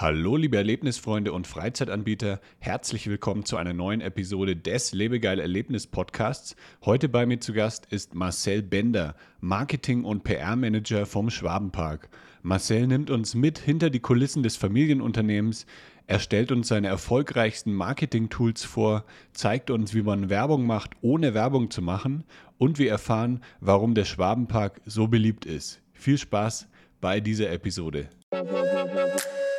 Hallo, liebe Erlebnisfreunde und Freizeitanbieter. Herzlich willkommen zu einer neuen Episode des Lebegeil Erlebnis Podcasts. Heute bei mir zu Gast ist Marcel Bender, Marketing- und PR-Manager vom Schwabenpark. Marcel nimmt uns mit hinter die Kulissen des Familienunternehmens. Er stellt uns seine erfolgreichsten Marketing-Tools vor, zeigt uns, wie man Werbung macht, ohne Werbung zu machen. Und wir erfahren, warum der Schwabenpark so beliebt ist. Viel Spaß bei dieser Episode.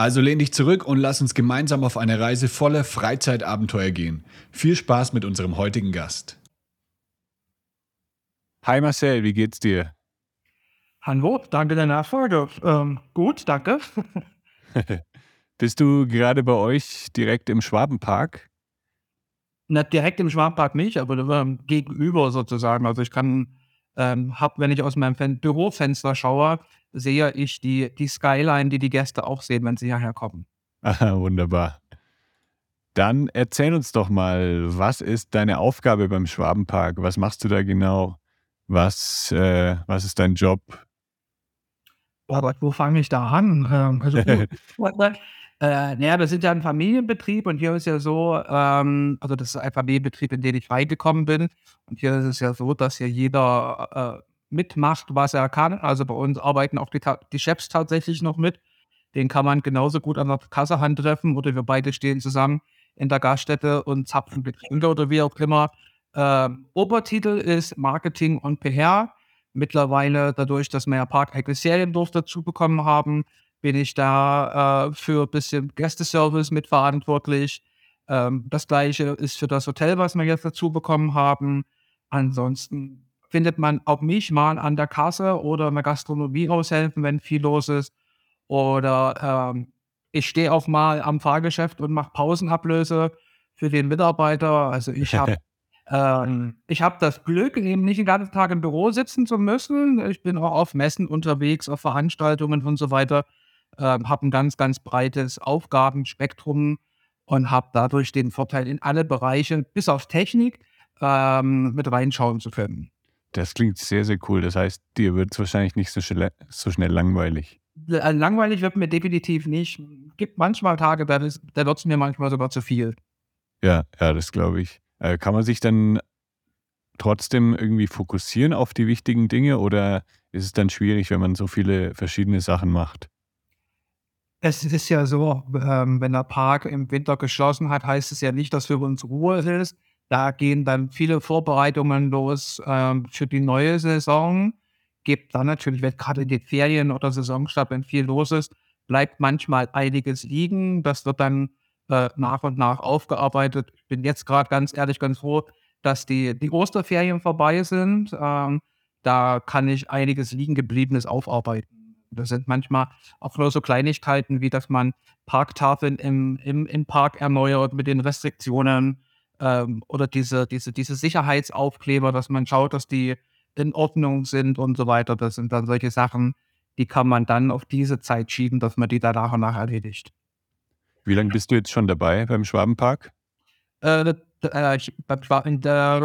Also lehn dich zurück und lass uns gemeinsam auf eine Reise voller Freizeitabenteuer gehen. Viel Spaß mit unserem heutigen Gast. Hi Marcel, wie geht's dir? Hallo, danke der Nachfrage. Ähm, gut, danke. Bist du gerade bei euch direkt im Schwabenpark? Nicht direkt im Schwabenpark nicht, aber ähm, gegenüber sozusagen. Also ich kann, ähm, hab, wenn ich aus meinem Bürofenster schaue, sehe ich die, die Skyline, die die Gäste auch sehen, wenn sie hierher kommen. Aha, wunderbar. Dann erzähl uns doch mal, was ist deine Aufgabe beim Schwabenpark? Was machst du da genau? Was, äh, was ist dein Job? Aber wo fange ich da an? Ähm, also, äh, naja, wir sind ja ein Familienbetrieb und hier ist ja so, ähm, also das ist ein Familienbetrieb, in den ich reingekommen bin. Und hier ist es ja so, dass hier jeder äh, mitmacht, was er kann. Also bei uns arbeiten auch die, die Chefs tatsächlich noch mit. Den kann man genauso gut an der Kassehand treffen oder wir beide stehen zusammen in der Gaststätte und zapfen Getränke oder wie auch immer. Ähm, Obertitel ist Marketing und PR. Mittlerweile, dadurch, dass wir ja parkeigene Seriendorf dazu bekommen haben, bin ich da äh, für ein bisschen Gästeservice mitverantwortlich. Ähm, das gleiche ist für das Hotel, was wir jetzt dazu bekommen haben. Ansonsten findet man auch mich mal an der Kasse oder in der Gastronomie aushelfen, wenn viel los ist. Oder ähm, ich stehe auch mal am Fahrgeschäft und mache Pausenablöse für den Mitarbeiter. Also ich habe ähm, ich habe das Glück, eben nicht den ganzen Tag im Büro sitzen zu müssen. Ich bin auch auf Messen unterwegs, auf Veranstaltungen und so weiter. Ähm, habe ein ganz, ganz breites Aufgabenspektrum und habe dadurch den Vorteil, in alle Bereiche, bis auf Technik, ähm, mit reinschauen zu können. Das klingt sehr, sehr cool. Das heißt, dir wird es wahrscheinlich nicht so schnell, so schnell langweilig. Äh, langweilig wird mir definitiv nicht. Gibt manchmal Tage, da, da wird es mir manchmal sogar zu viel. Ja, ja, das glaube ich. Äh, kann man sich dann trotzdem irgendwie fokussieren auf die wichtigen Dinge oder ist es dann schwierig, wenn man so viele verschiedene Sachen macht? Es ist ja so, ähm, wenn der Park im Winter geschlossen hat, heißt es ja nicht, dass für uns Ruhe ist. Da gehen dann viele Vorbereitungen los ähm, für die neue Saison. Gibt dann natürlich, wenn gerade in den Ferien oder Saisonstart, wenn viel los ist, bleibt manchmal einiges liegen. Das wird dann äh, nach und nach aufgearbeitet. Ich bin jetzt gerade ganz ehrlich ganz froh, dass die, die Osterferien vorbei sind. Ähm, da kann ich einiges liegen gebliebenes aufarbeiten. Das sind manchmal auch nur so Kleinigkeiten, wie dass man Parktafeln im, im, im Park erneuert mit den Restriktionen ähm, oder diese, diese, diese Sicherheitsaufkleber, dass man schaut, dass die in Ordnung sind und so weiter. Das sind dann solche Sachen, die kann man dann auf diese Zeit schieben, dass man die da nach und nach erledigt. Wie lange bist du jetzt schon dabei beim Schwabenpark? Äh, äh, in der,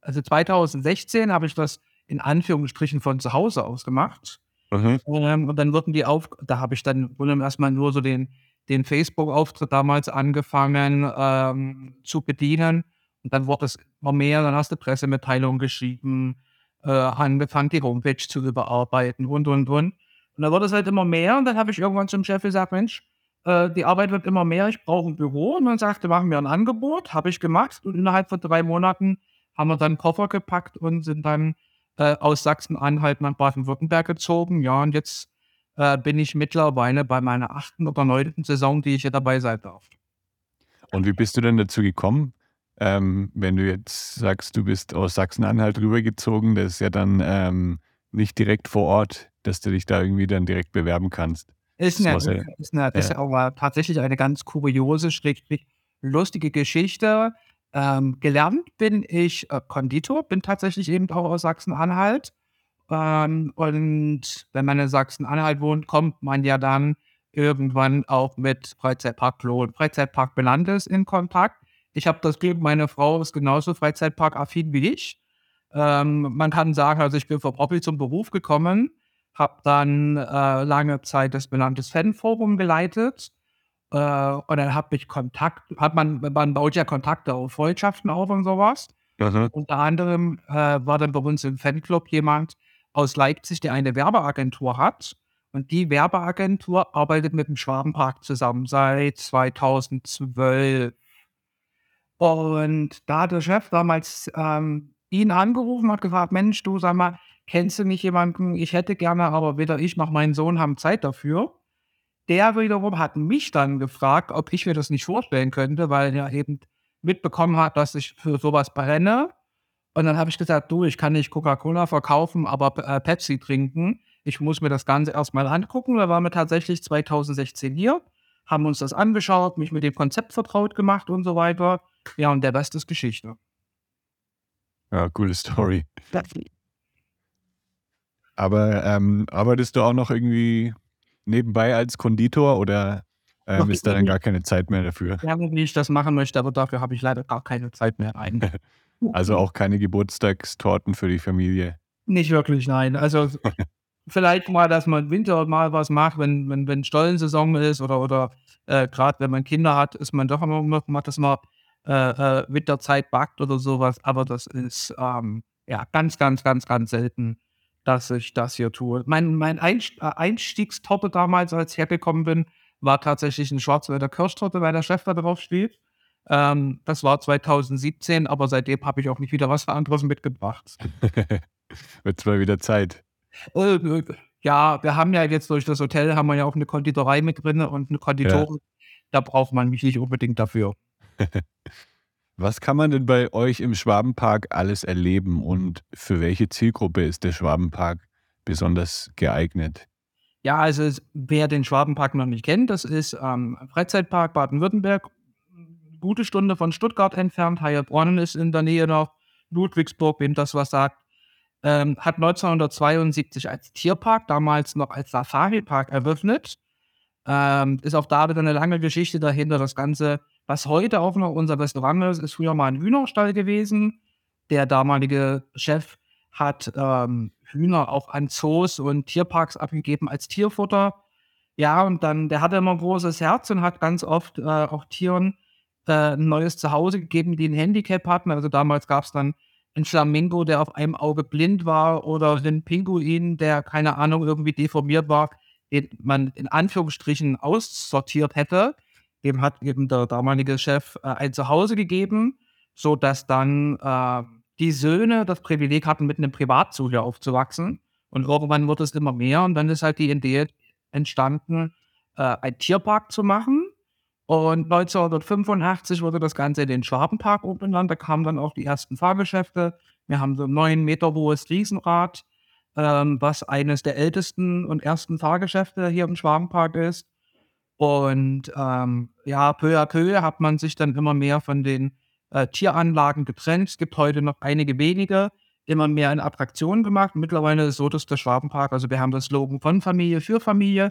also 2016 habe ich das in Anführungsstrichen von zu Hause aus gemacht. Mhm. Ähm, und dann wurden die auf, da habe ich dann erstmal nur so den, den Facebook-Auftritt damals angefangen ähm, zu bedienen. Und dann wurde es immer mehr, dann hast du Pressemitteilungen geschrieben, äh, angefangen, die Homepage zu überarbeiten und, und, und. Und dann wurde es halt immer mehr und dann habe ich irgendwann zum Chef gesagt, Mensch, äh, die Arbeit wird immer mehr, ich brauche ein Büro. Und dann sagte, machen wir ein Angebot, habe ich gemacht und innerhalb von drei Monaten haben wir dann Koffer gepackt und sind dann äh, aus Sachsen-Anhalt nach Baden-Württemberg gezogen. Ja, und jetzt äh, bin ich mittlerweile bei meiner achten oder neunten Saison, die ich hier dabei sein darf. Und wie bist du denn dazu gekommen? Ähm, wenn du jetzt sagst, du bist aus Sachsen-Anhalt rübergezogen, das ist ja dann ähm, nicht direkt vor Ort, dass du dich da irgendwie dann direkt bewerben kannst. Ist, eine, ist, eine, ist, eine, ist aber tatsächlich eine ganz kuriose, schrägstrich lustige Geschichte. Ähm, gelernt bin ich äh, Konditor, bin tatsächlich eben auch aus Sachsen-Anhalt. Ähm, und wenn man in Sachsen-Anhalt wohnt, kommt man ja dann irgendwann auch mit Freizeitpark Klo und Freizeitpark Belandes in Kontakt. Ich habe das Glück, meine Frau ist genauso Freizeitpark-affin wie ich. Ähm, man kann sagen, also ich bin vom Hobby zum Beruf gekommen, habe dann äh, lange Zeit das benannte Fanforum geleitet. Äh, und dann habe ich Kontakt, hat man, man baut ja Kontakte auf, Freundschaften auf und sowas. Mhm. Unter anderem äh, war dann bei uns im Fanclub jemand aus Leipzig, der eine Werbeagentur hat. Und die Werbeagentur arbeitet mit dem Schwabenpark zusammen seit 2012. Und da hat der Chef damals ähm, ihn angerufen, hat gefragt, Mensch, du sag mal, kennst du nicht jemanden? Ich hätte gerne, aber weder ich noch mein Sohn haben Zeit dafür. Der wiederum hat mich dann gefragt, ob ich mir das nicht vorstellen könnte, weil er eben mitbekommen hat, dass ich für sowas brenne. Und dann habe ich gesagt, du, ich kann nicht Coca-Cola verkaufen, aber äh, Pepsi trinken. Ich muss mir das Ganze erstmal angucken. Da waren wir tatsächlich 2016 hier, haben uns das angeschaut, mich mit dem Konzept vertraut gemacht und so weiter. Ja, und der Rest ist Geschichte. Ja, coole Story. Aber ähm, arbeitest du auch noch irgendwie nebenbei als Konditor oder ähm, ist da dann gar keine Zeit mehr dafür? Ja, wie ich das machen möchte, aber dafür habe ich leider gar keine Zeit mehr ein. also auch keine Geburtstagstorten für die Familie? Nicht wirklich, nein. Also vielleicht mal, dass man im Winter mal was macht, wenn, wenn, wenn Stollensaison ist oder, oder äh, gerade wenn man Kinder hat, ist man doch immer macht das mal äh, äh, mit der Zeit backt oder sowas. Aber das ist ähm, ja ganz, ganz, ganz, ganz selten, dass ich das hier tue. Mein, mein äh, Einstiegstorte damals, als ich hergekommen bin, war tatsächlich ein Schwarzwälder Kirschtorte, weil der Chef da drauf steht. Ähm, das war 2017, aber seitdem habe ich auch nicht wieder was anderes mitgebracht. Wird mal wieder Zeit. Äh, ja, wir haben ja jetzt durch das Hotel haben wir ja auch eine Konditorei mit drin und eine Konditorin. Ja. Da braucht man mich nicht unbedingt dafür. Was kann man denn bei euch im Schwabenpark alles erleben und für welche Zielgruppe ist der Schwabenpark besonders geeignet? Ja, also wer den Schwabenpark noch nicht kennt, das ist ähm, Freizeitpark Baden-Württemberg, gute Stunde von Stuttgart entfernt. Heilbronn ist in der Nähe noch, Ludwigsburg, wem das was sagt. Ähm, hat 1972 als Tierpark, damals noch als Safari-Park eröffnet. Ähm, ist auch da wieder eine lange Geschichte dahinter. Das Ganze, was heute auch noch unser Restaurant ist, ist früher mal ein Hühnerstall gewesen. Der damalige Chef hat ähm, Hühner auch an Zoos und Tierparks abgegeben als Tierfutter. Ja, und dann, der hatte immer ein großes Herz und hat ganz oft äh, auch Tieren ein neues Zuhause gegeben, die ein Handicap hatten. Also damals gab es dann ein Flamingo, der auf einem Auge blind war oder ein Pinguin, der, keine Ahnung, irgendwie deformiert war, den man in Anführungsstrichen aussortiert hätte. Dem hat eben der damalige Chef äh, ein Zuhause gegeben, sodass dann äh, die Söhne das Privileg hatten, mit einem Privatzoo hier aufzuwachsen. Und irgendwann wurde es immer mehr und dann ist halt die Idee entstanden, äh, einen Tierpark zu machen. Und 1985 wurde das Ganze in den Schwabenpark umbenannt. Da kamen dann auch die ersten Fahrgeschäfte. Wir haben so ein neun Meter hohes Riesenrad, ähm, was eines der ältesten und ersten Fahrgeschäfte hier im Schwabenpark ist. Und ähm, ja, peu à peu hat man sich dann immer mehr von den äh, Tieranlagen getrennt. Es gibt heute noch einige wenige, immer mehr in Attraktionen gemacht. Mittlerweile ist es so, dass der Schwabenpark, also wir haben das Slogan von Familie für Familie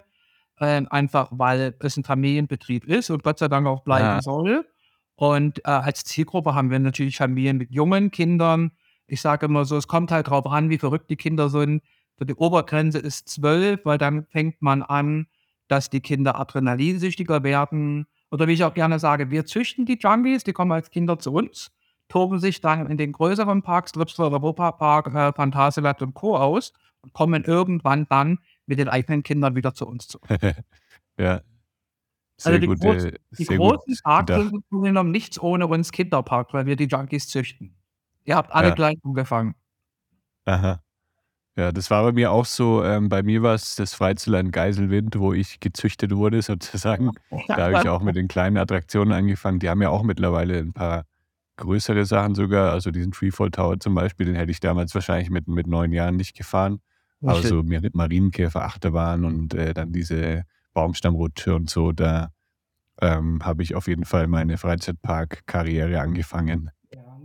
äh, einfach weil es ein Familienbetrieb ist und Gott sei Dank auch bleiben ja. soll. Und äh, als Zielgruppe haben wir natürlich Familien mit jungen Kindern. Ich sage immer so, es kommt halt drauf an, wie verrückt die Kinder sind. So die Obergrenze ist zwölf, weil dann fängt man an, dass die Kinder adrenalinsüchtiger werden. Oder wie ich auch gerne sage, wir züchten die Junkies, die kommen als Kinder zu uns. toben sich dann in den größeren Parks, Tripsdrill Europapark, äh, Phantasialand und Co. aus und kommen irgendwann dann mit den eigenen Kindern wieder zu uns zurück. ja. Sehr also die, gut, groß, die großen Parks sind genommen nichts ohne uns Kinderpark, weil wir die Junkies züchten. Ihr habt alle ja. gleich angefangen. Aha. Ja, das war bei mir auch so. Ähm, bei mir war es das Freizeitland Geiselwind, wo ich gezüchtet wurde, sozusagen. Da habe ich auch mit den kleinen Attraktionen angefangen. Die haben ja auch mittlerweile ein paar größere Sachen sogar. Also diesen Freefall Tower zum Beispiel, den hätte ich damals wahrscheinlich mit, mit neun Jahren nicht gefahren. Aber so mit Marienkäfer, Achterbahn und äh, dann diese Baumstammrutsche und so, da ähm, habe ich auf jeden Fall meine Freizeitpark-Karriere angefangen.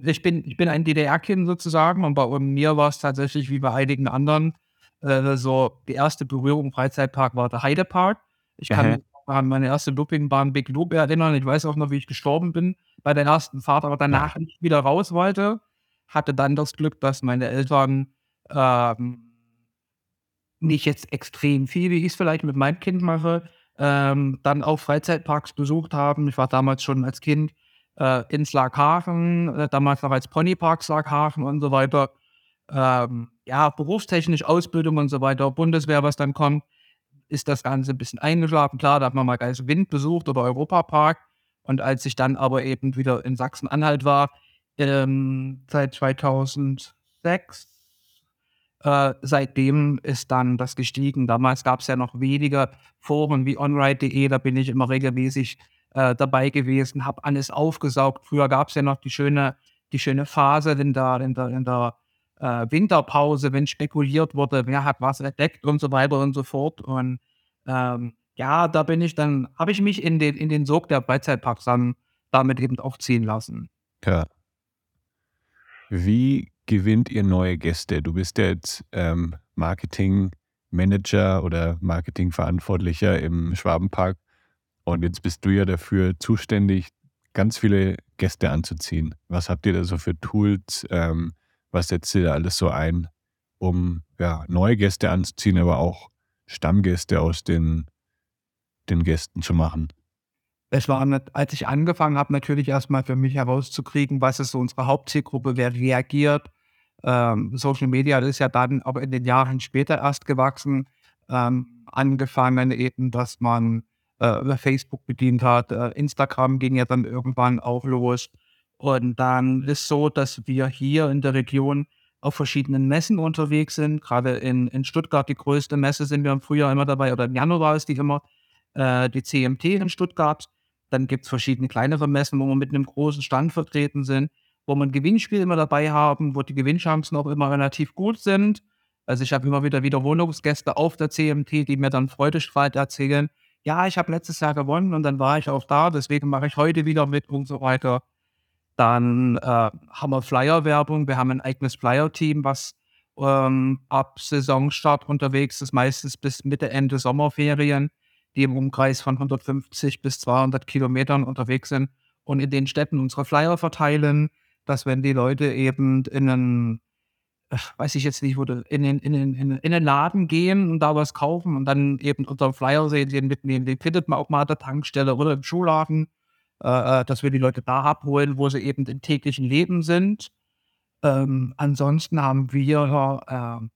Ich bin, ich bin ein DDR-Kind sozusagen und bei mir war es tatsächlich wie bei einigen anderen äh, so, die erste Berührung im Freizeitpark war der Heidepark. Ich kann mich an meine erste Loopingbahn Big Loop erinnern. Ich weiß auch noch, wie ich gestorben bin bei der ersten Fahrt, aber danach ja. nicht wieder raus wollte. Hatte dann das Glück, dass meine Eltern ähm, nicht jetzt extrem viel, wie ich es vielleicht mit meinem Kind mache, ähm, dann auch Freizeitparks besucht haben. Ich war damals schon als Kind äh, in Slaghafen, äh, damals noch als Ponypark Slaghafen und so weiter. Ähm, ja, berufstechnisch, Ausbildung und so weiter, Bundeswehr, was dann kommt, ist das Ganze ein bisschen eingeschlafen. Klar, da hat man mal Geist Wind besucht oder Europapark. Und als ich dann aber eben wieder in Sachsen-Anhalt war, ähm, seit 2006, äh, seitdem ist dann das gestiegen. Damals gab es ja noch weniger Foren wie onride.de, da bin ich immer regelmäßig äh, dabei gewesen, habe alles aufgesaugt. Früher gab es ja noch die schöne, die schöne Phase in der, in der, in der äh, Winterpause, wenn spekuliert wurde, wer hat was entdeckt und so weiter und so fort. Und ähm, ja, da bin ich dann, habe ich mich in den, in den Sog der Freizeitparks dann damit eben auch ziehen lassen. Ja. Wie gewinnt ihr neue Gäste? Du bist jetzt ähm, Marketing-Manager oder Marketingverantwortlicher im Schwabenpark. Und jetzt bist du ja dafür zuständig, ganz viele Gäste anzuziehen. Was habt ihr da so für Tools? Ähm, was setzt ihr da alles so ein, um ja, neue Gäste anzuziehen, aber auch Stammgäste aus den, den Gästen zu machen? Es war, als ich angefangen habe, natürlich erstmal für mich herauszukriegen, was ist so unsere Hauptzielgruppe, wer reagiert, ähm, Social Media ist ja dann aber in den Jahren später erst gewachsen. Ähm, angefangen eben, dass man äh, Facebook bedient hat. Äh, Instagram ging ja dann irgendwann auch los. Und dann ist so, dass wir hier in der Region auf verschiedenen Messen unterwegs sind. Gerade in, in Stuttgart, die größte Messe, sind wir im Frühjahr immer dabei, oder im Januar ist die immer, äh, die CMT in Stuttgart. Dann gibt es verschiedene kleinere Messen, wo wir mit einem großen Stand vertreten sind wo man Gewinnspiele immer dabei haben, wo die Gewinnchancen auch immer relativ gut sind. Also ich habe immer wieder Wiederholungsgäste auf der CMT, die mir dann freudestrahlend erzählen, ja, ich habe letztes Jahr gewonnen und dann war ich auch da, deswegen mache ich heute wieder mit und so weiter. Dann äh, haben wir Flyer-Werbung, wir haben ein eigenes Flyer-Team, was ähm, ab Saisonstart unterwegs ist, meistens bis Mitte, Ende Sommerferien, die im Umkreis von 150 bis 200 Kilometern unterwegs sind und in den Städten unsere Flyer verteilen dass wenn die Leute eben in einen, weiß ich jetzt nicht, wo in den, in, den, in, in den Laden gehen und da was kaufen und dann eben unter dem Flyer sehen, den mitnehmen, den findet man auch mal an der Tankstelle oder im Schulladen, äh, äh, dass wir die Leute da abholen, wo sie eben im täglichen Leben sind. Ähm, ansonsten haben wir äh,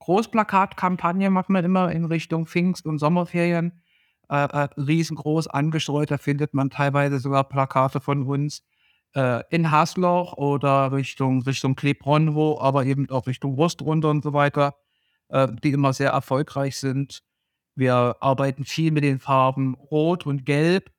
Großplakatkampagne machen wir immer in Richtung Pfingst- und Sommerferien. Äh, äh, riesengroß angestreut, da findet man teilweise sogar Plakate von uns äh, in Hasloch oder Richtung, Richtung Klebronwo, aber eben auch Richtung Wurstrunde und so weiter, äh, die immer sehr erfolgreich sind. Wir arbeiten viel mit den Farben Rot und Gelb.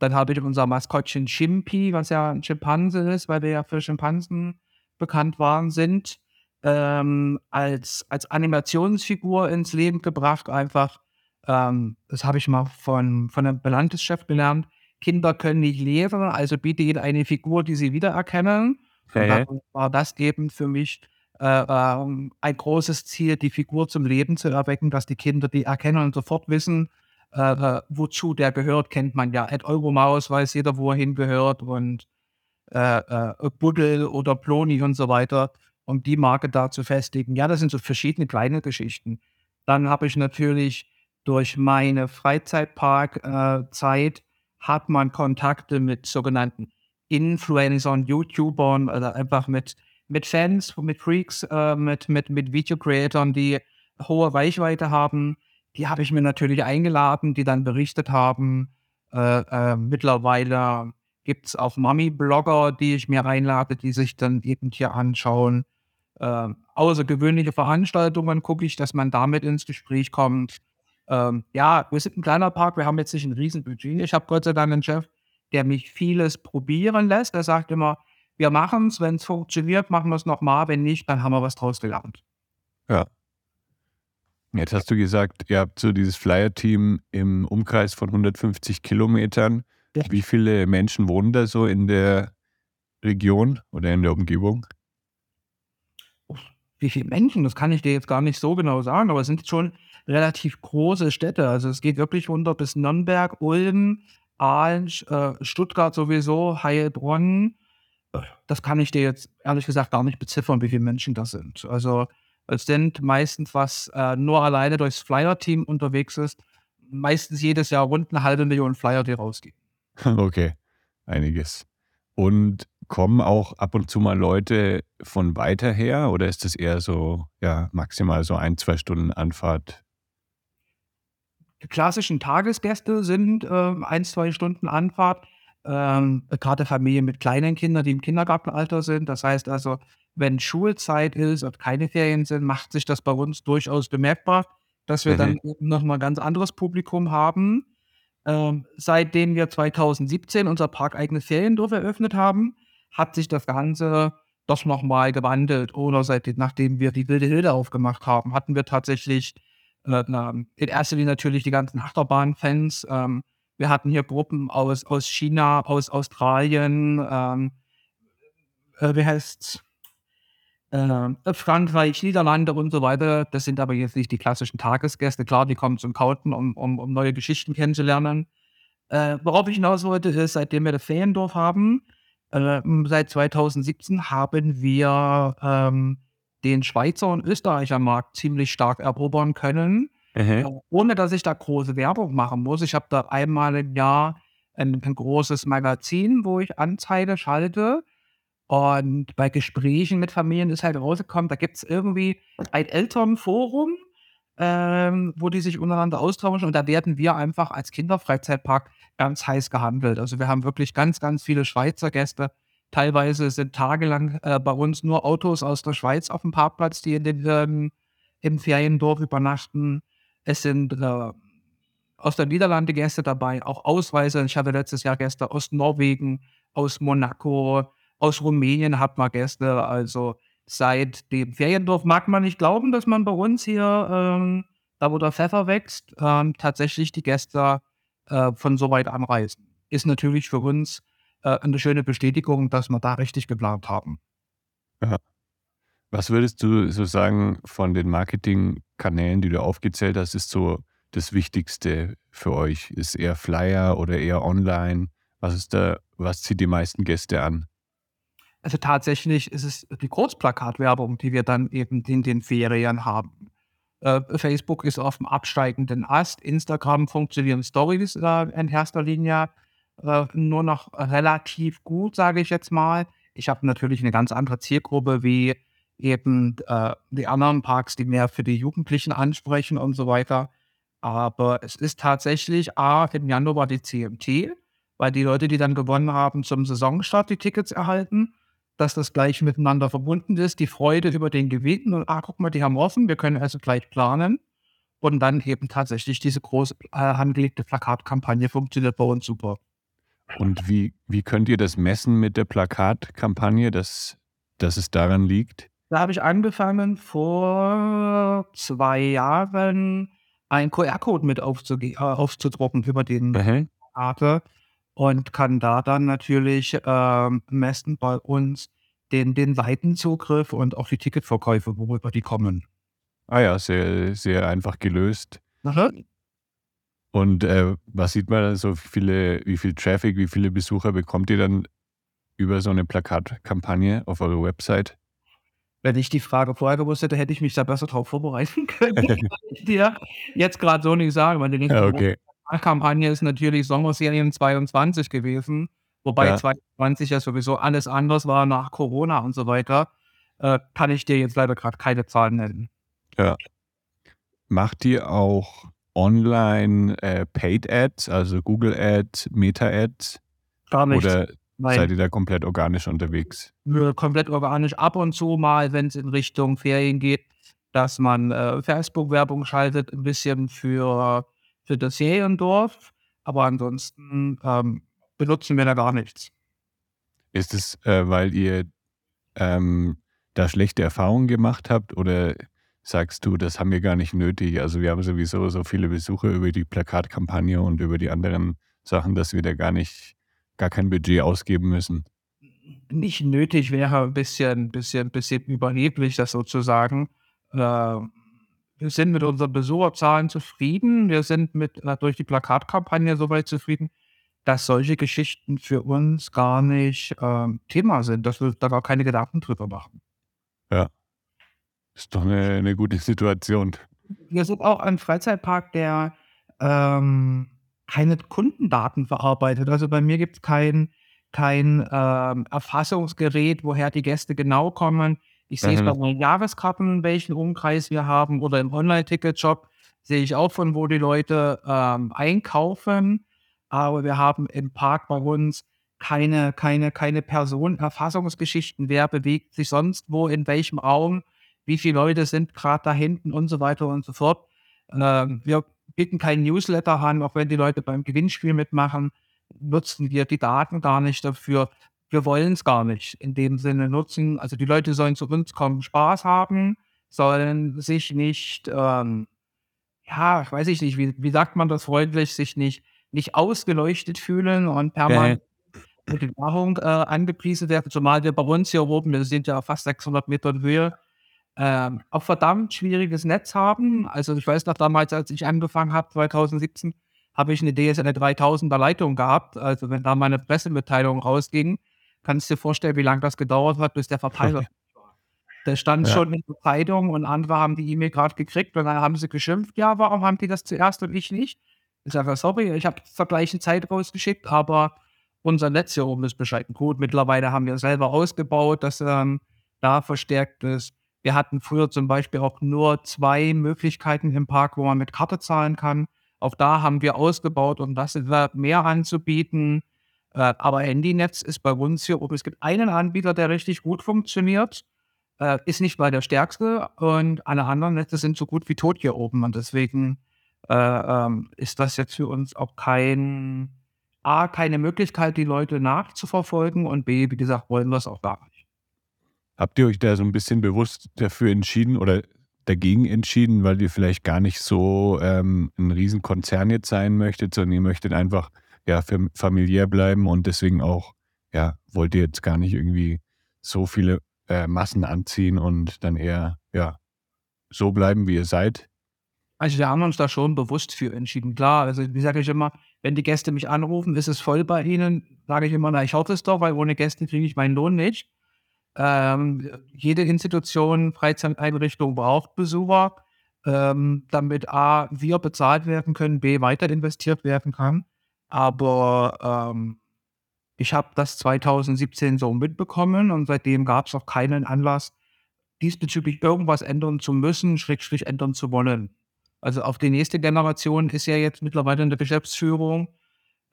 Dann habe ich unser Maskottchen Chimpi, was ja ein Schimpanse ist, weil wir ja für Schimpansen bekannt waren, sind, ähm, als, als Animationsfigur ins Leben gebracht. Einfach, ähm, das habe ich mal von, von einem Belandteschef gelernt. Kinder können nicht lesen, also biete ihnen eine Figur, die sie wiedererkennen. Okay. War das eben für mich äh, äh, ein großes Ziel, die Figur zum Leben zu erwecken, dass die Kinder die erkennen und sofort wissen, äh, äh wozu der gehört, kennt man ja. Ed Euromaus weiß jeder, wo er hingehört und äh, äh, Buddel oder Ploni und so weiter, um die Marke da zu festigen. Ja, das sind so verschiedene kleine Geschichten. Dann habe ich natürlich durch meine Freizeitpark-Zeit hat man Kontakte mit sogenannten Influencern, YouTubern, also einfach mit, mit Fans, mit Freaks, äh, mit, mit, mit Video-Creatern, die hohe Reichweite haben. Die habe ich mir natürlich eingeladen, die dann berichtet haben. Äh, äh, mittlerweile gibt es auch Mami-Blogger, die ich mir einlade, die sich dann eben hier anschauen. Äh, außergewöhnliche Veranstaltungen gucke ich, dass man damit ins Gespräch kommt. Ähm, ja, wir sind ein kleiner Park, wir haben jetzt nicht ein Riesenbudget. Ich habe Gott sei Dank einen Chef, der mich vieles probieren lässt. Er sagt immer, wir machen es, wenn es funktioniert, machen wir es nochmal, wenn nicht, dann haben wir was draus gelernt. Ja. Jetzt hast du gesagt, ihr habt so dieses Flyer-Team im Umkreis von 150 Kilometern. Ja. Wie viele Menschen wohnen da so in der Region oder in der Umgebung? Wie viele Menschen? Das kann ich dir jetzt gar nicht so genau sagen, aber es sind schon relativ große Städte. Also es geht wirklich runter bis Nürnberg, Ulm, Aalen, äh, Stuttgart sowieso, Heilbronn. Das kann ich dir jetzt ehrlich gesagt gar nicht beziffern, wie viele Menschen das sind. Also es sind meistens, was äh, nur alleine durchs Flyer-Team unterwegs ist, meistens jedes Jahr rund eine halbe Million Flyer, die rausgehen. Okay, einiges. Und kommen auch ab und zu mal Leute von weiter her oder ist das eher so, ja, maximal so ein, zwei Stunden Anfahrt die klassischen Tagesgäste sind äh, ein, zwei Stunden Anfahrt. Ähm, gerade Familien mit kleinen Kindern, die im Kindergartenalter sind. Das heißt also, wenn Schulzeit ist und keine Ferien sind, macht sich das bei uns durchaus bemerkbar, dass wir mhm. dann nochmal ein ganz anderes Publikum haben. Ähm, seitdem wir 2017 unser parkeigenes Feriendorf eröffnet haben, hat sich das Ganze doch nochmal gewandelt. Oder seitdem, nachdem wir die Wilde Hilde aufgemacht haben, hatten wir tatsächlich in erster Linie natürlich die ganzen Achterbahn-Fans. Ähm, wir hatten hier Gruppen aus, aus China, aus Australien, ähm, äh, wie heißt's? Äh, Frankreich, Niederlande und so weiter. Das sind aber jetzt nicht die klassischen Tagesgäste. Klar, die kommen zum Kauten, um, um, um neue Geschichten kennenzulernen. Äh, worauf ich hinaus wollte, ist, seitdem wir das Feriendorf haben, äh, seit 2017 haben wir ähm, den Schweizer und Österreicher Markt ziemlich stark erobern können, äh, ohne dass ich da große Werbung machen muss. Ich habe da einmal im Jahr ein, ein großes Magazin, wo ich Anzeige schalte. Und bei Gesprächen mit Familien ist halt rausgekommen, da gibt es irgendwie ein Elternforum, ähm, wo die sich untereinander austauschen. Und da werden wir einfach als Kinderfreizeitpark ganz heiß gehandelt. Also wir haben wirklich ganz, ganz viele Schweizer Gäste, Teilweise sind tagelang äh, bei uns nur Autos aus der Schweiz auf dem Parkplatz, die in den, ähm, im Feriendorf übernachten. Es sind äh, aus der Niederlande Gäste dabei, auch Ausweise. Ich hatte letztes Jahr Gäste aus Norwegen, aus Monaco, aus Rumänien hat man Gäste. Also seit dem Feriendorf mag man nicht glauben, dass man bei uns hier, ähm, da wo der Pfeffer wächst, ähm, tatsächlich die Gäste äh, von so weit anreisen. Ist natürlich für uns äh, eine schöne Bestätigung, dass wir da richtig geplant haben. Ja. Was würdest du so sagen von den Marketingkanälen, die du aufgezählt hast, ist so das Wichtigste für euch? Ist eher Flyer oder eher online? Was ist da, was zieht die meisten Gäste an? Also tatsächlich ist es die Kurzplakatwerbung, die wir dann eben in den Ferien haben. Äh, Facebook ist auf dem absteigenden Ast, Instagram funktionieren Stories äh, in erster Linie äh, nur noch relativ gut, sage ich jetzt mal. Ich habe natürlich eine ganz andere Zielgruppe wie eben äh, die anderen Parks, die mehr für die Jugendlichen ansprechen und so weiter. Aber es ist tatsächlich A, im Januar die CMT, weil die Leute, die dann gewonnen haben, zum Saisonstart die Tickets erhalten, dass das gleich miteinander verbunden ist, die Freude über den Gewinn und ah, guck mal, die haben offen, wir können also gleich planen. Und dann eben tatsächlich diese große äh, angelegte Plakatkampagne funktioniert bei uns super. Und wie, wie könnt ihr das messen mit der Plakatkampagne, dass, dass es daran liegt? Da habe ich angefangen, vor zwei Jahren einen QR-Code mit äh, aufzudrucken über den mhm. Plakate und kann da dann natürlich äh, messen bei uns den, den Seitenzugriff und auch die Ticketverkäufe, worüber die kommen. Ah ja, sehr, sehr einfach gelöst. Aha. Und äh, was sieht man dann so, wie, viele, wie viel Traffic, wie viele Besucher bekommt ihr dann über so eine Plakatkampagne auf eurer Website? Wenn ich die Frage vorher gewusst hätte, hätte ich mich da besser drauf vorbereiten können. kann ich dir jetzt gerade so nicht sagen, weil die nächste ja, okay. Kampagne ist natürlich Sommerserien 22 gewesen. Wobei ja. 2020 ja sowieso alles anders war nach Corona und so weiter, äh, kann ich dir jetzt leider gerade keine Zahlen nennen. Ja. Macht ihr auch online äh, Paid Ads, also Google Ads, Meta Ads? Gar nicht. Oder Nein. seid ihr da komplett organisch unterwegs? Wir komplett organisch ab und zu mal, wenn es in Richtung Ferien geht, dass man äh, Facebook-Werbung schaltet, ein bisschen für, für das Seriendorf. Aber ansonsten ähm, benutzen wir da gar nichts. Ist es, äh, weil ihr ähm, da schlechte Erfahrungen gemacht habt oder sagst du, das haben wir gar nicht nötig? Also wir haben sowieso so viele Besucher über die Plakatkampagne und über die anderen Sachen, dass wir da gar nicht, gar kein Budget ausgeben müssen. Nicht nötig wäre ein bisschen, bisschen, bisschen überheblich, das sozusagen. Äh, wir sind mit unseren Besucherzahlen zufrieden. Wir sind mit äh, durch die Plakatkampagne soweit zufrieden, dass solche Geschichten für uns gar nicht äh, Thema sind, dass wir da gar keine Gedanken drüber machen. Ja. Ist doch eine, eine gute Situation. Wir sind auch ein Freizeitpark, der ähm, keine Kundendaten verarbeitet. Also bei mir gibt es kein, kein ähm, Erfassungsgerät, woher die Gäste genau kommen. Ich sehe es bei meinen Jahreskarten, welchen Umkreis wir haben, oder im Online-Ticket-Shop sehe ich auch, von wo die Leute ähm, einkaufen aber wir haben im Park bei uns keine, keine, keine Personenerfassungsgeschichten. Wer bewegt sich sonst wo, in welchem Raum, wie viele Leute sind gerade da hinten und so weiter und so fort. Ähm, wir bieten kein Newsletter an, auch wenn die Leute beim Gewinnspiel mitmachen, nutzen wir die Daten gar nicht dafür. Wir wollen es gar nicht in dem Sinne nutzen. Also die Leute sollen zu uns kommen, Spaß haben, sollen sich nicht, ähm, ja, weiß ich nicht, wie, wie sagt man das freundlich, sich nicht nicht ausgeleuchtet fühlen und permanent mit der Nahrung äh, angepriesen werden, zumal wir bei uns hier oben, wir sind ja fast 600 Meter in Höhe, ähm, auch verdammt schwieriges Netz haben. Also ich weiß noch damals, als ich angefangen habe, 2017, habe ich eine DSL 3000er Leitung gehabt. Also wenn da meine Pressemitteilung rausging, kannst du dir vorstellen, wie lange das gedauert hat, bis der Verteiler. Der stand ja. schon in der Zeitung und andere haben die E-Mail gerade gekriegt und dann haben sie geschimpft, ja, warum haben die das zuerst und ich nicht? Ich sage, sorry, ich habe zur gleichen Zeit rausgeschickt, aber unser Netz hier oben ist bescheiden gut. Mittlerweile haben wir selber ausgebaut, dass ähm, da verstärkt ist. Wir hatten früher zum Beispiel auch nur zwei Möglichkeiten im Park, wo man mit Karte zahlen kann. Auch da haben wir ausgebaut, um das mehr anzubieten. Äh, aber Handynetz ist bei uns hier oben. Es gibt einen Anbieter, der richtig gut funktioniert. Äh, ist nicht mal der stärkste und alle anderen Netze sind so gut wie tot hier oben. Und deswegen äh, ähm, ist das jetzt für uns auch kein A, keine Möglichkeit, die Leute nachzuverfolgen und B, wie gesagt, wollen wir es auch gar nicht. Habt ihr euch da so ein bisschen bewusst dafür entschieden oder dagegen entschieden, weil ihr vielleicht gar nicht so ähm, ein Riesenkonzern jetzt sein möchtet, sondern ihr möchtet einfach ja familiär bleiben und deswegen auch, ja, wollt ihr jetzt gar nicht irgendwie so viele äh, Massen anziehen und dann eher, ja, so bleiben, wie ihr seid? Also wir haben uns da schon bewusst für entschieden. Klar, also wie sage ich immer, wenn die Gäste mich anrufen, ist es voll bei ihnen, sage ich immer, na, ich hoffe es doch, weil ohne Gäste kriege ich meinen Lohn nicht. Ähm, jede Institution, Freizeiteinrichtung braucht Besucher, ähm, damit A, wir bezahlt werden können, B, weiter investiert werden kann. Aber ähm, ich habe das 2017 so mitbekommen und seitdem gab es auch keinen Anlass, diesbezüglich irgendwas ändern zu müssen, schrägstrich ändern zu wollen. Also auf die nächste Generation ist ja jetzt mittlerweile in der Geschäftsführung.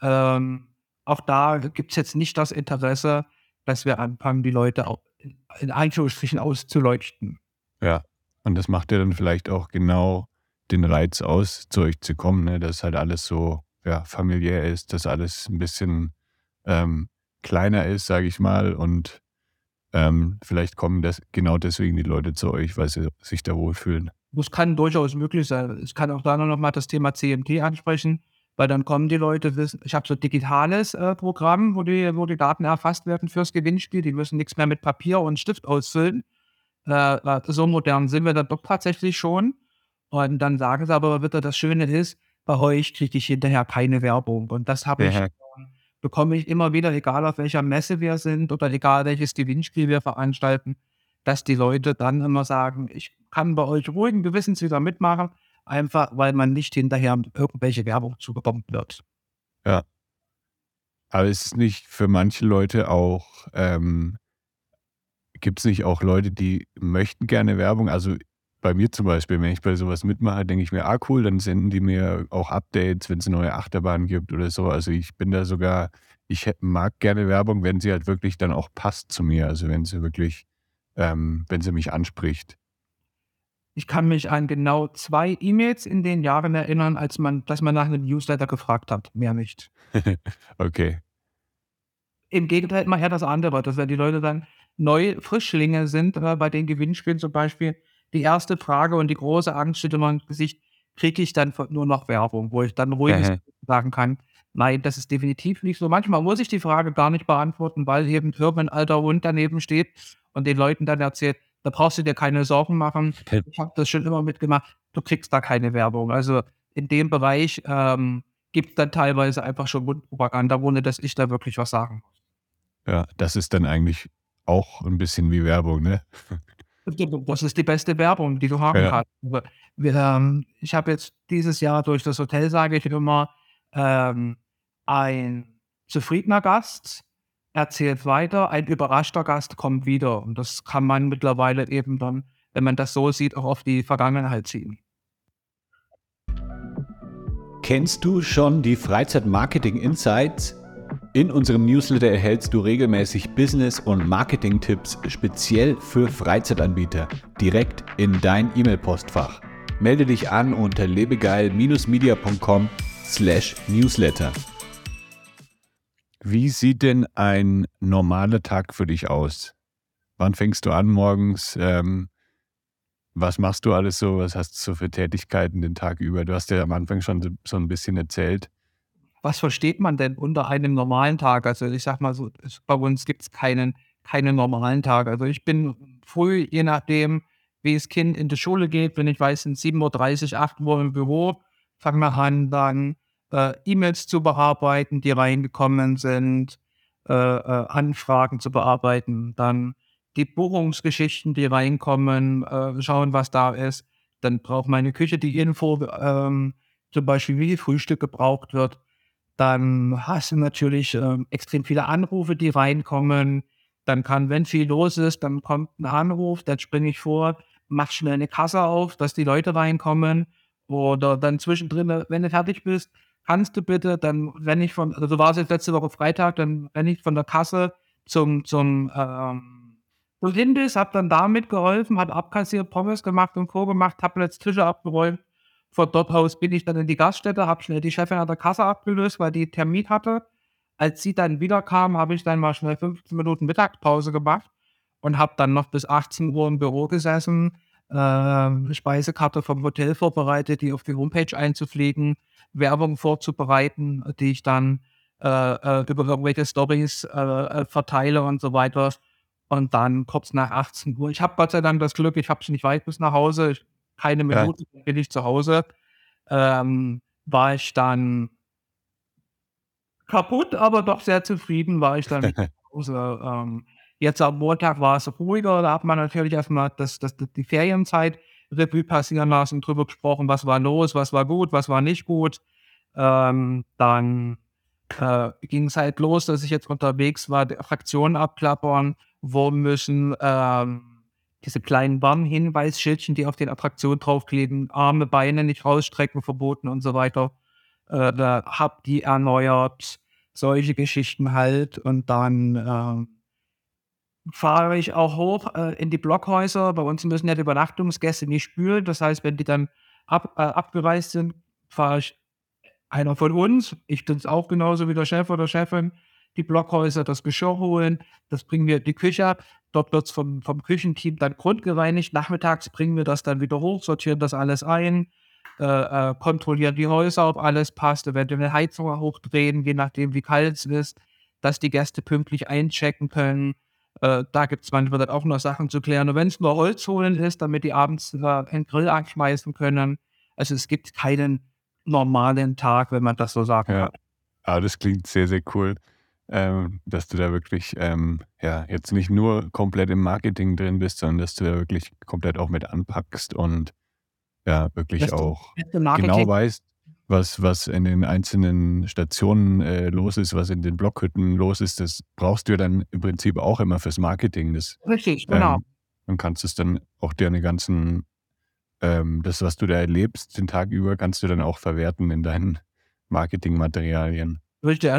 Ähm, auch da gibt es jetzt nicht das Interesse, dass wir anfangen, die Leute auch in Anführungsstrichen auszuleuchten. Ja, und das macht ja dann vielleicht auch genau den Reiz aus, zu euch zu kommen, ne? dass halt alles so ja, familiär ist, dass alles ein bisschen ähm, kleiner ist, sage ich mal. Und ähm, vielleicht kommen das, genau deswegen die Leute zu euch, weil sie sich da wohlfühlen. Das kann durchaus möglich sein. Ich kann auch da noch mal das Thema CMT ansprechen, weil dann kommen die Leute, wissen, ich habe so ein digitales äh, Programm, wo die, wo die Daten erfasst werden fürs Gewinnspiel. Die müssen nichts mehr mit Papier und Stift ausfüllen. Äh, äh so modern sind wir dann doch tatsächlich schon. Und dann sagen sie aber wieder, das Schöne ist, bei euch kriege ich hinterher keine Werbung. Und das habe ich, bekomme ich immer wieder, egal auf welcher Messe wir sind oder egal welches Gewinnspiel wir veranstalten, dass die Leute dann immer sagen, ich kann bei euch ruhigen Gewissens wieder mitmachen, einfach weil man nicht hinterher irgendwelche Werbung zugekommen wird. Ja. Aber ist es nicht für manche Leute auch, ähm, gibt es nicht auch Leute, die möchten gerne Werbung? Also bei mir zum Beispiel, wenn ich bei sowas mitmache, denke ich mir, ah cool, dann senden die mir auch Updates, wenn es eine neue Achterbahn gibt oder so. Also ich bin da sogar, ich mag gerne Werbung, wenn sie halt wirklich dann auch passt zu mir. Also wenn sie wirklich, ähm, wenn sie mich anspricht. Ich kann mich an genau zwei E-Mails in den Jahren erinnern, als man, dass man nach einem Newsletter gefragt hat, mehr nicht. Okay. Im Gegenteil, immer eher das andere, dass wenn die Leute dann neu Frischlinge sind, äh, bei den Gewinnspielen zum Beispiel, die erste Frage und die große Angst steht immer im Gesicht: „Kriege ich dann nur noch Werbung?“ Wo ich dann ruhig sagen kann: „Nein, das ist definitiv nicht so.“ Manchmal muss ich die Frage gar nicht beantworten, weil eben irgendein alter Hund daneben steht und den Leuten dann erzählt: „Da brauchst du dir keine Sorgen machen. Ich habe das schon immer mitgemacht. Du kriegst da keine Werbung.“ Also, in dem Bereich, ähm, gibt's dann teilweise einfach schon Mundpropaganda, ohne dass ich da wirklich was sagen muss. Ja, das ist dann eigentlich auch ein bisschen wie Werbung, ne? Das ist die beste Werbung, die du haben Ja. kannst. Wir wir, ähm ich habe jetzt dieses Jahr durch das Hotel, sage ich immer, ähm, ein zufriedener Gast erzählt weiter, ein überraschter Gast kommt wieder. Und das kann man mittlerweile eben dann, wenn man das so sieht, auch auf die Vergangenheit ziehen. Kennst du schon die Freizeit-Marketing Insights? In unserem Newsletter erhältst du regelmäßig Business- und Marketing-Tipps speziell für Freizeitanbieter direkt in dein E-Mail-Postfach. Melde dich an unter lebegeil-media.com/newsletter. Wie sieht denn ein normaler Tag für dich aus? Wann fängst du an morgens? Ähm, was machst du alles so? Was hast du so für Tätigkeiten den Tag über? Du hast ja am Anfang schon so, ein bisschen erzählt. Was versteht man denn unter einem normalen Tag? Also, ich sage mal so, es bei uns gibt's keinen keinen normalen Tag. Also, ich bin früh, je nachdem, wie das Kind in die Schule geht, wenn ich weiß, sind 7:30 8 im Büro, fange wir an, dann, äh, E-Mails zu bearbeiten, die reingekommen sind, äh, äh, Anfragen zu bearbeiten, dann die Buchungsgeschichten, die reinkommen, äh, schauen, was da ist. Dann braucht meine Küche die Info, ähm, zum Beispiel, wie Frühstück gebraucht wird. Dann hast du natürlich, ähm, extrem viele Anrufe, die reinkommen. Dann kann wenn viel los ist, dann kommt 'n Anruf, dann springe ich vor, mache schnell 'ne Kasse auf, dass die Leute reinkommen. Oder dann zwischendrin, „Wenn du fertig bist, kannst du bitte“ dann renne ich von also, so war's jetzt letzte Woche Freitag, dann renne ich von der Kasse zum zum, ähm, zum Imbiss, habe dann da mitgeholfen, habe abkassiert, Pommes gemacht und Co. gemacht, Tablets, Tische abgeräumt. Von dort aus bin ich dann in die Gaststätte, habe schnell die Chefin an der Kasse abgelöst, weil die Termin hatte. Als sie dann wiederkam, habe ich dann mal schnell 15 Minuten Mittagspause gemacht und habe dann noch bis 18:00 im Büro gesessen, ähm, Speisekarte vom Hotel vorbereitet, die auf die Homepage einzupflegen, Werbung vorzubereiten, die ich dann, äh, äh, über irgendwelche Storys, äh, äh, verteile und so weiter. Und dann kurz nach 18:00 ich habe Gott sei Dank das Glück, ich habe es nicht weit bis nach Hause. Ich keine Ja. Minute, dann bin ich zu Hause. Ähm, war ich dann kaputt, aber doch sehr zufrieden war ich dann zu Hause. Ähm, jetzt am Montag war es ruhiger, da hat man natürlich erst mal das das die Ferienzeit Revue passieren lassen, drüber gesprochen, was war los, was war gut, was war nicht gut. Ähm, dann, äh, ging's halt los, dass ich jetzt unterwegs war, die Attraktionen abklappern, wo müssen, ähm, diese kleinen Warnhinweisschildchen, die auf den Attraktionen draufkleben, Arme, Beine nicht rausstrecken, verboten und so weiter. Äh, da habe die erneuert, solche Geschichten halt. Und dann, ähm fahre ich auch hoch, äh, in die Blockhäuser. Bei uns müssen ja die Übernachtungsgäste nicht spülen. Das heißt, wenn die dann ab äh, abgereist sind, fahre ich einer von uns, ich bin's auch genauso wie der Chef oder Chefin, die Blockhäuser, das Geschirr holen, das bringen wir in die Küche. Dort wird's vom vom Küchenteam dann grundgereinigt. Nachmittags bringen wir das dann wieder hoch, sortieren das alles ein, äh, äh, kontrollieren die Häuser, ob alles passt, eventuell Heizung hochdrehen, je nachdem, wie kalt's ist, dass die Gäste pünktlich einchecken können. Äh, da gibt's manchmal dann auch noch Sachen zu klären. Und wenn's nur Holz holen ist, damit die abends, äh, den Grill anschmeißen können. Also, es gibt keinen normalen Tag, wenn man das so sagen Ja. kann. Ah, das klingt sehr, sehr cool, ähm, dass du da wirklich, ähm, ja, jetzt nicht nur komplett im Marketing drin bist, sondern dass du da wirklich komplett auch mit anpackst und ja, wirklich Beste auch genau weißt, was, was in den einzelnen Stationen äh, los ist, was in den Blockhütten los ist, das brauchst du ja dann im Prinzip auch immer fürs Marketing. Das, Richtig, genau. Ähm, dann kannst du es dann auch deine ganzen, ähm, das, was du da erlebst, den Tag über, kannst du dann auch verwerten in deinen Marketingmaterialien. Richtig,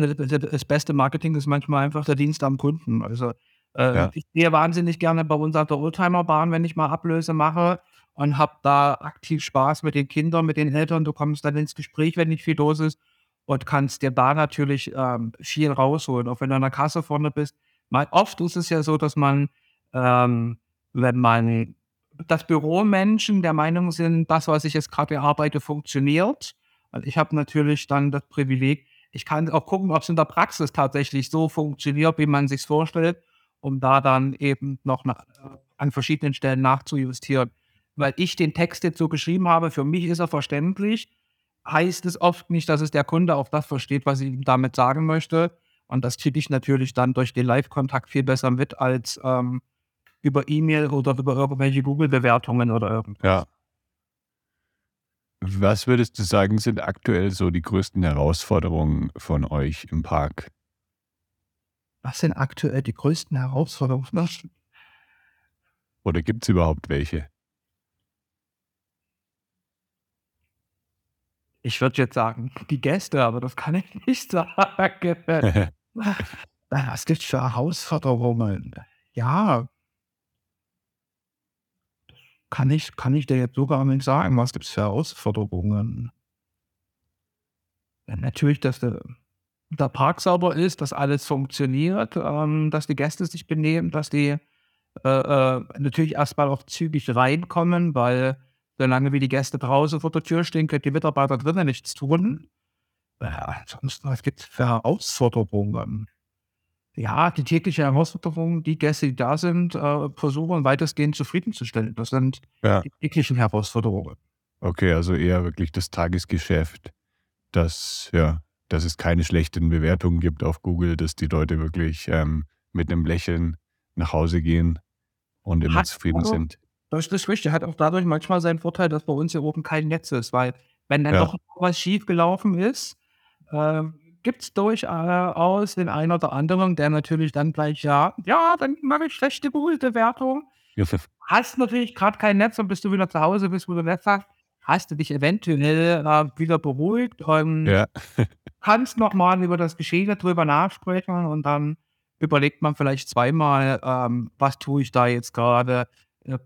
das beste Marketing ist manchmal einfach der Dienst am Kunden. Also äh, ja. ich gehe wahnsinnig gerne bei uns auf der Oldtimerbahn, wenn ich mal Ablöse mache und habe da aktiv Spaß mit den Kindern, mit den Eltern. Du kommst dann ins Gespräch, wenn nicht viel los ist und kannst dir da natürlich ähm, viel rausholen, auch wenn du an der Kasse vorne bist. Mal oft ist es ja so, dass man, ähm, wenn man das Büromenschen der Meinung sind, das, was ich jetzt gerade arbeite, funktioniert. Also ich habe natürlich dann das Privileg, ich kann auch gucken, ob es in der Praxis tatsächlich so funktioniert, wie man sich vorstellt, um da dann eben noch nach, äh, an verschiedenen Stellen nachzujustieren weil ich den Text jetzt so geschrieben habe, für mich ist er verständlich, heißt es oft nicht, dass es der Kunde auch das versteht, was ich ihm damit sagen möchte. Und das kriege ich natürlich dann durch den Live-Kontakt viel besser mit als ähm, über E-Mail oder über irgendwelche Google-Bewertungen oder irgendwas. Ja. Was würdest du sagen, sind aktuell so die größten Herausforderungen von euch im Park? Was sind aktuell die größten Herausforderungen? Oder gibt es überhaupt welche? Ich würde jetzt sagen, die Gäste, aber das kann ich nicht sagen. Was gibt's für Herausforderungen? Ja. Kann ich, kann ich dir jetzt so gar nicht sagen. Was gibt's für Herausforderungen? Natürlich, dass der, der Park sauber ist, dass alles funktioniert, ähm, dass die Gäste sich benehmen, dass die äh, äh, natürlich erstmal auch zügig reinkommen, weil Solange wie die Gäste draußen vor der Tür stehen, können die Mitarbeiter drinnen nichts tun. Ja, ansonsten, was gibt es für Herausforderungen? Ja, die tägliche Herausforderung, die Gäste, die da sind, äh, versuchen weitestgehend zufriedenzustellen. Das sind ja. die täglichen Herausforderungen. Okay, also eher wirklich das Tagesgeschäft, dass, ja, dass es keine schlechten Bewertungen gibt auf Google, dass die Leute wirklich ähm, mit einem Lächeln nach Hause gehen und immer Hat zufrieden also, sind. Das ist richtig. Hat auch dadurch manchmal seinen Vorteil, dass bei uns hier oben kein Netz ist, weil wenn dann ja. doch was schief gelaufen ist, äh, gibt es durchaus den einen oder anderen, der natürlich dann gleich, ja, ja, dann mache ich schlechte Google-Bewertung. Hast natürlich gerade kein Netz und bis du wieder zu Hause bist, wo du Netz hast, hast du dich eventuell äh, wieder beruhigt und ja. Kannst nochmal über das Geschehene drüber nachsprechen und dann überlegt man vielleicht zweimal, ähm, was tue ich da jetzt gerade, äh,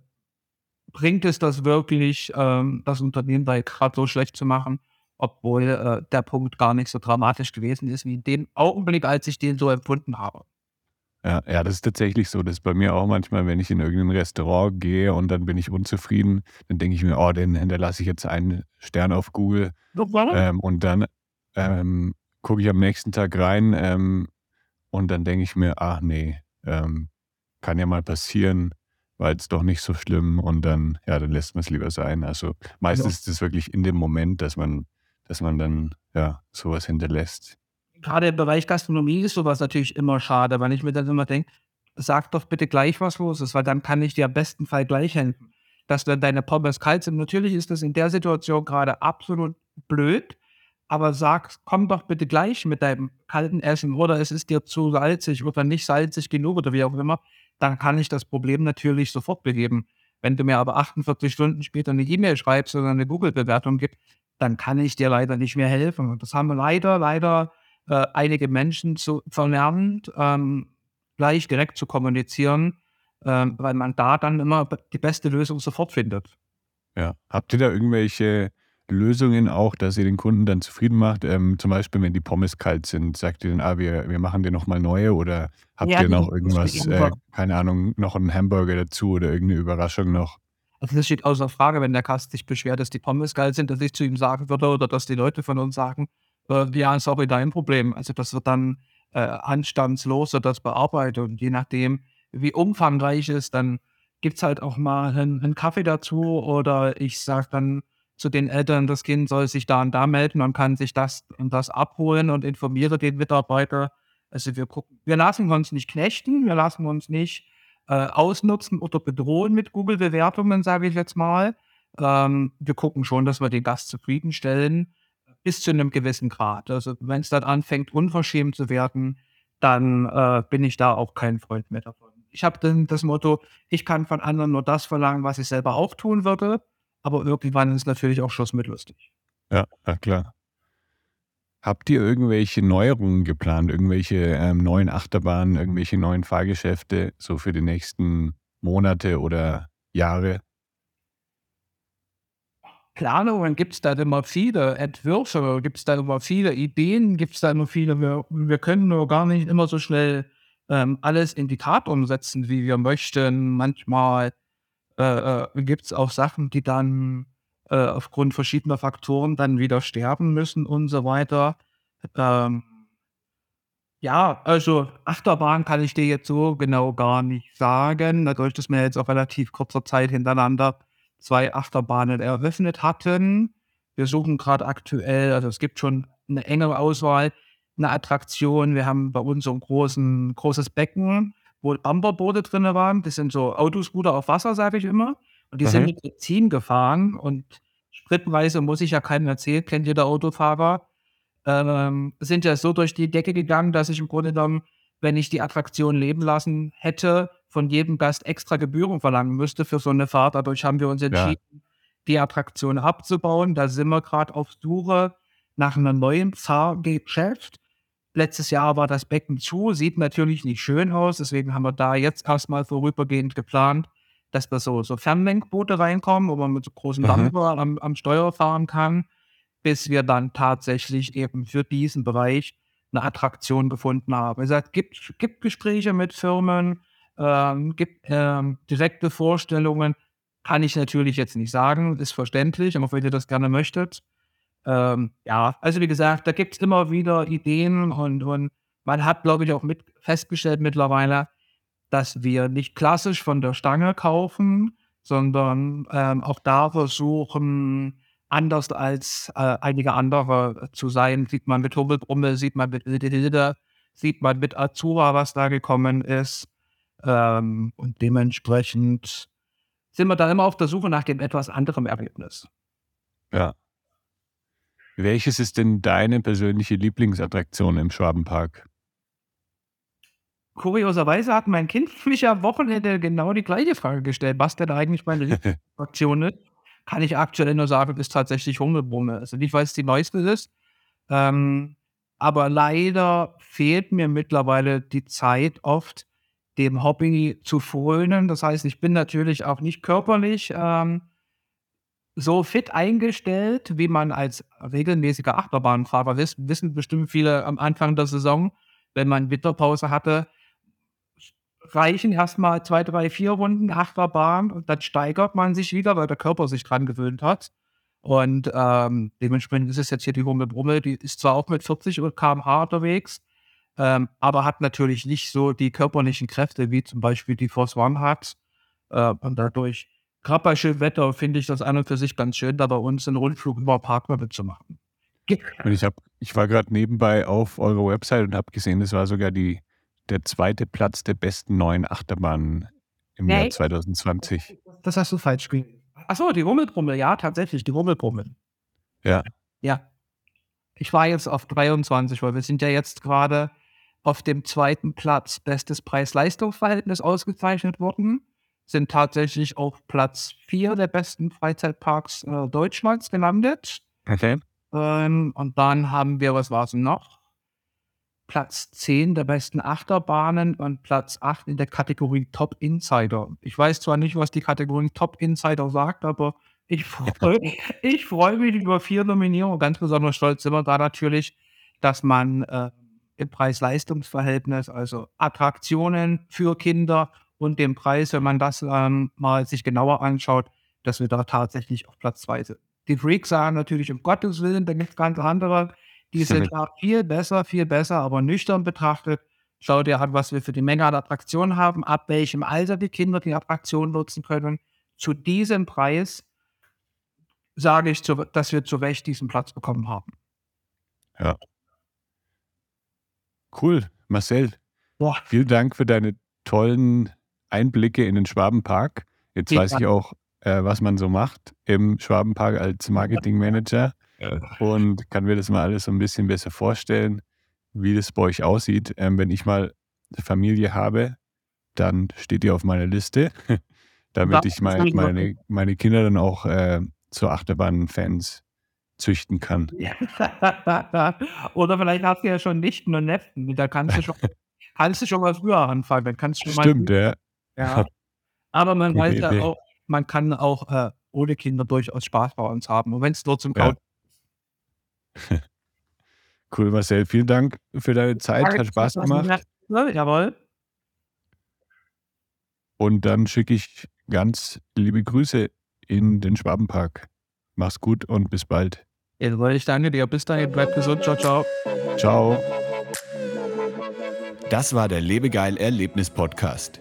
bringt es das wirklich, ähm, das Unternehmen da gerade so schlecht zu machen, obwohl äh, der Punkt gar nicht so dramatisch gewesen ist, wie in dem Augenblick, als ich den so empfunden habe. Ja, ja, das ist tatsächlich so. Das ist bei mir auch manchmal, wenn ich in irgendein Restaurant gehe und dann bin ich unzufrieden, dann denke ich mir, oh, den hinterlasse ich jetzt einen Stern auf Google. Ähm, und dann ähm, gucke ich am nächsten Tag rein ähm, und dann denke ich mir, ach nee, ähm, kann ja mal passieren war jetzt doch nicht so schlimm und dann, ja, dann lässt man es lieber sein. Also meistens ja. ist es wirklich in dem Moment, dass man, dass man dann ja sowas hinterlässt. Gerade im Bereich Gastronomie ist sowas natürlich immer schade, weil ich mir dann immer denke, sag doch bitte gleich, was los ist, weil dann kann ich dir am besten Fall gleich helfen. Dass dann deine Pommes kalt sind. Natürlich ist das in der Situation gerade absolut blöd, aber sag, komm doch bitte gleich mit deinem kalten Essen oder es ist dir zu salzig oder nicht salzig genug oder wie auch immer dann kann ich das Problem natürlich sofort beheben. Wenn du mir aber 48 Stunden später eine E-Mail schreibst oder eine Google-Bewertung gibst, dann kann ich dir leider nicht mehr helfen. Und das haben leider, leider äh, einige Menschen zu, verlernt, ähm, gleich direkt zu kommunizieren, äh, weil man da dann immer die beste Lösung sofort findet. Ja. Habt ihr da irgendwelche Lösungen auch, dass ihr den Kunden dann zufrieden macht? Ähm, zum Beispiel, wenn die Pommes kalt sind, sagt ihr dann, ah, wir, wir machen dir nochmal neue oder habt ja, ihr noch irgendwas, äh, keine Ahnung, noch einen Hamburger dazu oder irgendeine Überraschung noch? Also das steht außer Frage, wenn der Gast sich beschwert, dass die Pommes kalt sind, dass ich zu ihm sagen würde oder dass die Leute von uns sagen, äh, ja, sorry, dein Problem. Also das wird dann äh, anstandslos das bearbeitet und je nachdem, wie umfangreich es ist, dann gibt es halt auch mal einen, einen Kaffee dazu oder ich sage dann, zu den Eltern, das Kind soll sich da und da melden und kann sich das und das abholen und informiere den Mitarbeiter. Also wir gucken, wir lassen uns nicht knechten, wir lassen uns nicht äh, ausnutzen oder bedrohen mit Google-Bewertungen, sage ich jetzt mal. Ähm, wir gucken schon, dass wir den Gast zufriedenstellen. bis zu einem gewissen Grad. Also wenn es dann anfängt, unverschämt zu werden, dann äh, bin ich da auch kein Freund mehr davon. Ich habe dann das Motto, ich kann von anderen nur das verlangen, was ich selber auch tun würde, aber irgendwann ist natürlich auch Schluss mit lustig. Ja, ja klar. Habt ihr irgendwelche Neuerungen geplant, irgendwelche ähm, neuen Achterbahnen, irgendwelche neuen Fahrgeschäfte so für die nächsten Monate oder Jahre? Planungen gibt es da immer viele, Entwürfe gibt es da immer viele, Ideen gibt es da immer viele. Wir, wir können nur gar nicht immer so schnell ähm, alles in die Tat umsetzen, wie wir möchten. Manchmal äh, äh, gibt es auch Sachen, die dann äh, aufgrund verschiedener Faktoren dann wieder sterben müssen und so weiter. Ähm, ja, also Achterbahn kann ich dir jetzt so genau gar nicht sagen, dadurch, dass wir jetzt auch relativ kurzer Zeit hintereinander zwei Achterbahnen eröffnet hatten. Wir suchen gerade aktuell, also es gibt schon eine enge Auswahl, eine Attraktion. Wir haben bei uns so ein großen, großes Becken, wo Bumperboote drin waren. Das sind so Autoscooter auf Wasser, sage ich immer. Und die mhm. sind mit Benzin gefahren und spritweise muss ich ja keinem erzählen, kennt jeder Autofahrer, ähm, sind ja so durch die Decke gegangen, dass ich im Grunde genommen, wenn ich die Attraktion leben lassen hätte, von jedem Gast extra Gebühren verlangen müsste für so eine Fahrt. Dadurch haben wir uns entschieden, ja. die Attraktion abzubauen. Da sind wir gerade auf Suche nach einem neuen Fahrgeschäft. Letztes Jahr war das Becken zu, sieht natürlich nicht schön aus, deswegen haben wir da jetzt erstmal vorübergehend geplant, dass da so, so Fernlenkboote reinkommen, wo man mit so großen mhm. Dampfer am, am Steuer fahren kann, bis wir dann tatsächlich eben für diesen Bereich eine Attraktion gefunden haben. Es gibt, gibt Gespräche mit Firmen, ähm, gibt ähm, direkte Vorstellungen. Kann ich natürlich jetzt nicht sagen, ist verständlich, aber wenn ihr das gerne möchtet. Ähm, ja, also wie gesagt, da gibt es immer wieder Ideen und, und man hat, glaube ich, auch mit festgestellt mittlerweile, dass wir nicht klassisch von der Stange kaufen, sondern ähm, auch da versuchen, anders als äh, einige andere zu sein. Sieht man mit Hubbelbrumme, sieht man mit Hilde, sieht man mit Azura, was da gekommen ist. Ähm, und dementsprechend sind wir da immer auf der Suche nach dem etwas anderen Ergebnis. Ja. Welches ist denn deine persönliche Lieblingsattraktion im Schwabenpark? Kurioserweise hat mein Kind mich am Wochenende genau die gleiche Frage gestellt, was denn eigentlich meine Lieblingsattraktion ist. Kann ich aktuell nur sagen, ist tatsächlich Hungelbrumme. Also nicht, weil es die neueste ist, ähm, aber leider fehlt mir mittlerweile die Zeit oft, dem Hobby zu frönen. Das heißt, ich bin natürlich auch nicht körperlich ähm, so fit eingestellt, wie man als regelmäßiger Achterbahnfahrer ist. Wissen bestimmt viele am Anfang der Saison, wenn man Winterpause hatte, reichen erstmal zwei, drei, vier Runden Achterbahn und dann steigert man sich wieder, weil der Körper sich dran gewöhnt hat. Und ähm, dementsprechend ist es jetzt hier die Hummel Brummel, die ist zwar auch mit 40 km/h unterwegs, ähm, aber hat natürlich nicht so die körperlichen Kräfte, wie zum Beispiel die Force One hat. Äh, und dadurch, gerade bei schönem Wetter, finde ich das an und für sich ganz schön, da bei uns einen Rundflug über Parkmöbel zu machen. Und ich, hab, ich war gerade nebenbei auf eurer Website und habe gesehen, das war sogar die, der zweite Platz der besten neuen Achterbahnen im nee. Jahr 2020. Das hast du falsch gespielt. Achso, die Rummelbrummel, ja, tatsächlich, die Rummelbrummel. Ja. Ja. Ich war jetzt auf 23, weil wir sind ja jetzt gerade auf dem zweiten Platz bestes Preis-Leistungs-Verhältnis ausgezeichnet worden. Sind tatsächlich auf Platz 4 der besten Freizeitparks äh, Deutschlands gelandet. Okay. Ähm, und dann haben wir, was war es noch? Platz 10 der besten Achterbahnen und Platz 8 in der Kategorie Top Insider. Ich weiß zwar nicht, was die Kategorie Top Insider sagt, aber ich freue ich freu mich über vier Nominierungen. Ganz besonders stolz sind wir da natürlich, dass man äh, im Preis-Leistungs-Verhältnis, also Attraktionen für Kinder und den Preis, wenn man das ähm, mal sich genauer anschaut, dass wir da tatsächlich auf Platz 2 sind. Die Freaks sagen natürlich, um Gottes Willen, da gibt es ganz andere, die sind da viel besser, viel besser, aber nüchtern betrachtet, schau dir an, was wir für die Menge an Attraktionen haben, ab welchem Alter die Kinder die Attraktion nutzen können. Zu diesem Preis sage ich, dass wir zu Recht diesen Platz bekommen haben. Ja, Cool, Marcel. Boah. Vielen Dank für deine tollen Einblicke in den Schwabenpark. Jetzt Vielen weiß ich auch, äh, was man so macht im Schwabenpark als Marketingmanager. und kann mir das mal alles so ein bisschen besser vorstellen, wie das bei euch aussieht. Ähm, wenn ich mal Familie habe, dann steht ihr auf meiner Liste, damit ich mein, meine, meine Kinder dann auch äh, zu Achterbahn-Fans züchten kann. Oder vielleicht hast du ja schon Nichten und Neffen, da kannst du schon, kannst du schon mal früher anfangen. Dann kannst du Stimmt, mal, ja. Ja. Aber man Gute weiß ja Idee. auch, man kann auch äh, ohne Kinder durchaus Spaß bei uns haben. Und wenn es nur zum Ja. Kauen Cool, Marcel. Vielen Dank für deine Zeit. Hat Spaß gemacht. Ja, jawohl. Und dann schicke ich ganz liebe Grüße in den Schwabenpark. Mach's gut und bis bald. Jawohl, ich danke dir. Bis dahin, bleib gesund. Ciao, ciao. Ciao. Das war der Lebegeil Erlebnis Podcast.